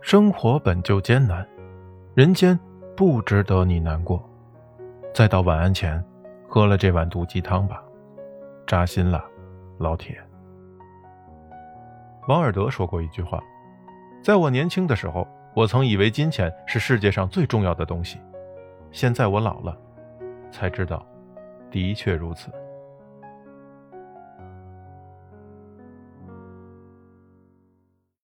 生活本就艰难人间不值得你难过。再到晚安前喝了这碗毒鸡汤吧扎心了老铁。王尔德说过一句话在我年轻的时候我曾以为金钱是世界上最重要的东西现在我老了才知道的确如此。